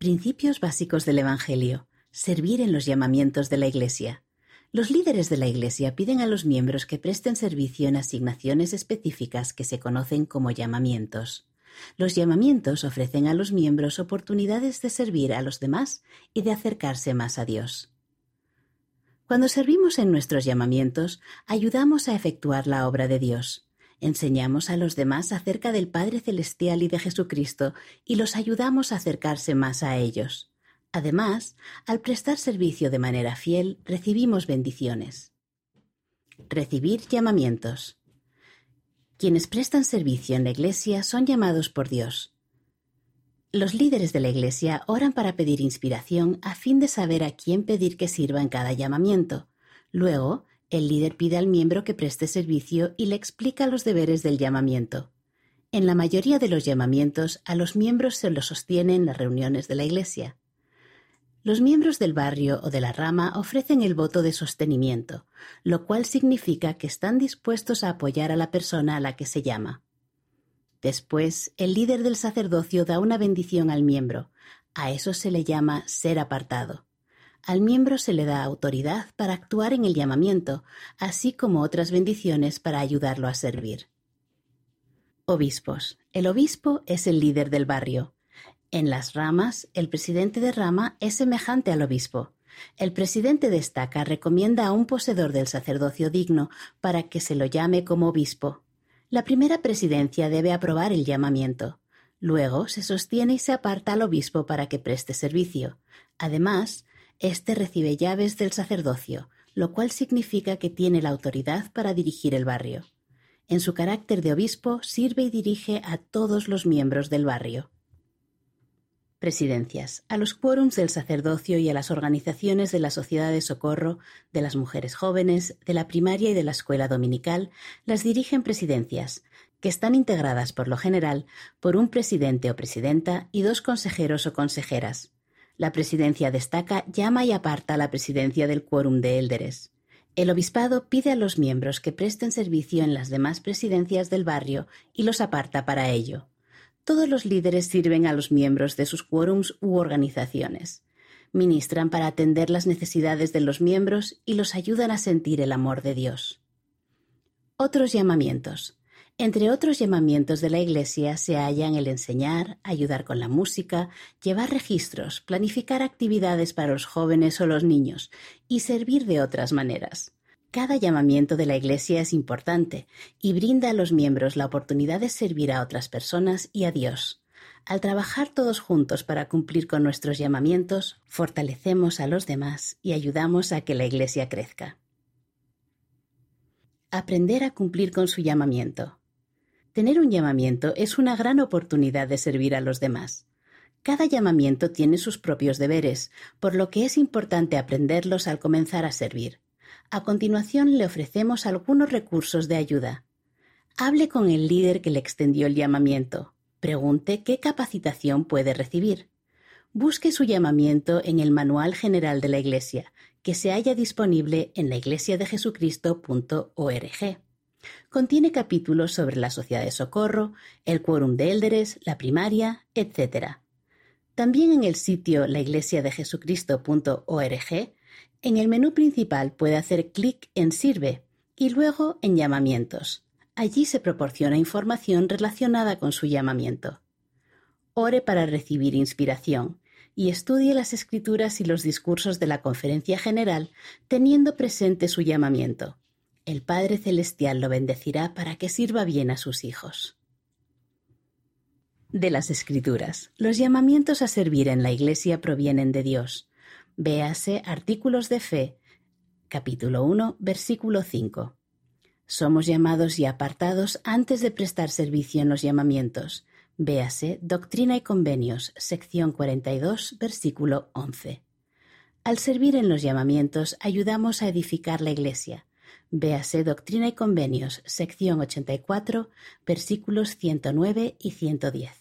Principios básicos del Evangelio. Servir en los llamamientos de la Iglesia. Los líderes de la Iglesia piden a los miembros que presten servicio en asignaciones específicas que se conocen como llamamientos. Los llamamientos ofrecen a los miembros oportunidades de servir a los demás y de acercarse más a Dios. Cuando servimos en nuestros llamamientos, ayudamos a efectuar la obra de Dios. Enseñamos a los demás acerca del Padre Celestial y de Jesucristo y los ayudamos a acercarse más a ellos. Además, al prestar servicio de manera fiel, recibimos bendiciones. Recibir llamamientos. Quienes prestan servicio en la Iglesia son llamados por Dios. Los líderes de la Iglesia oran para pedir inspiración a fin de saber a quién pedir que sirva en cada llamamiento. Luego, el líder pide al miembro que preste servicio y le explica los deberes del llamamiento. En la mayoría de los llamamientos, a los miembros se los sostiene en las reuniones de la Iglesia. Los miembros del barrio o de la rama ofrecen el voto de sostenimiento, lo cual significa que están dispuestos a apoyar a la persona a la que se llama. Después, el líder del sacerdocio da una bendición al miembro. A eso se le llama ser apartado. Al miembro se le da autoridad para actuar en el llamamiento, así como otras bendiciones para ayudarlo a servir. Obispos. El obispo es el líder del barrio. En las ramas, el presidente de rama es semejante al obispo. El presidente de estaca recomienda a un poseedor del sacerdocio digno para que se lo llame como obispo. La primera presidencia debe aprobar el llamamiento. Luego se sostiene y se aparta al obispo para que preste servicio. Además, este recibe llaves del sacerdocio, lo cual significa que tiene la autoridad para dirigir el barrio. En su carácter de obispo sirve y dirige a todos los miembros del barrio. Presidencias. A los quórums del sacerdocio y a las organizaciones de la Sociedad de Socorro, de las Mujeres Jóvenes, de la primaria y de la escuela dominical las dirigen presidencias, que están integradas por lo general por un presidente o presidenta y dos consejeros o consejeras. La presidencia destaca, llama y aparta a la presidencia del quórum de élderes. El obispado pide a los miembros que presten servicio en las demás presidencias del barrio y los aparta para ello. Todos los líderes sirven a los miembros de sus quórums u organizaciones. Ministran para atender las necesidades de los miembros y los ayudan a sentir el amor de Dios. Otros llamamientos. Entre otros llamamientos de la Iglesia se hallan el enseñar, ayudar con la música, llevar registros, planificar actividades para los jóvenes o los niños y servir de otras maneras. Cada llamamiento de la Iglesia es importante y brinda a los miembros la oportunidad de servir a otras personas y a Dios. Al trabajar todos juntos para cumplir con nuestros llamamientos, fortalecemos a los demás y ayudamos a que la Iglesia crezca. Aprender a cumplir con su llamamiento. Tener un llamamiento es una gran oportunidad de servir a los demás. Cada llamamiento tiene sus propios deberes, por lo que es importante aprenderlos al comenzar a servir. A continuación le ofrecemos algunos recursos de ayuda. Hable con el líder que le extendió el llamamiento. Pregunte qué capacitación puede recibir. Busque su llamamiento en el Manual General de la Iglesia, que se halla disponible en laiglesiadejesucristo.org. Contiene capítulos sobre la sociedad de socorro, el quórum de élderes, la primaria, etc. También en el sitio laiglesiadejesucristo.org, en el menú principal puede hacer clic en Sirve y luego en Llamamientos. Allí se proporciona información relacionada con su llamamiento. Ore para recibir inspiración y estudie las escrituras y los discursos de la Conferencia General teniendo presente su llamamiento. El Padre Celestial lo bendecirá para que sirva bien a sus hijos. De las Escrituras. Los llamamientos a servir en la Iglesia provienen de Dios. Véase Artículos de Fe, capítulo 1, versículo 5. Somos llamados y apartados antes de prestar servicio en los llamamientos. Véase Doctrina y Convenios, sección 42, versículo 11. Al servir en los llamamientos ayudamos a edificar la Iglesia. Véase Doctrina y Convenios, sección 84, versículos 109 y 110.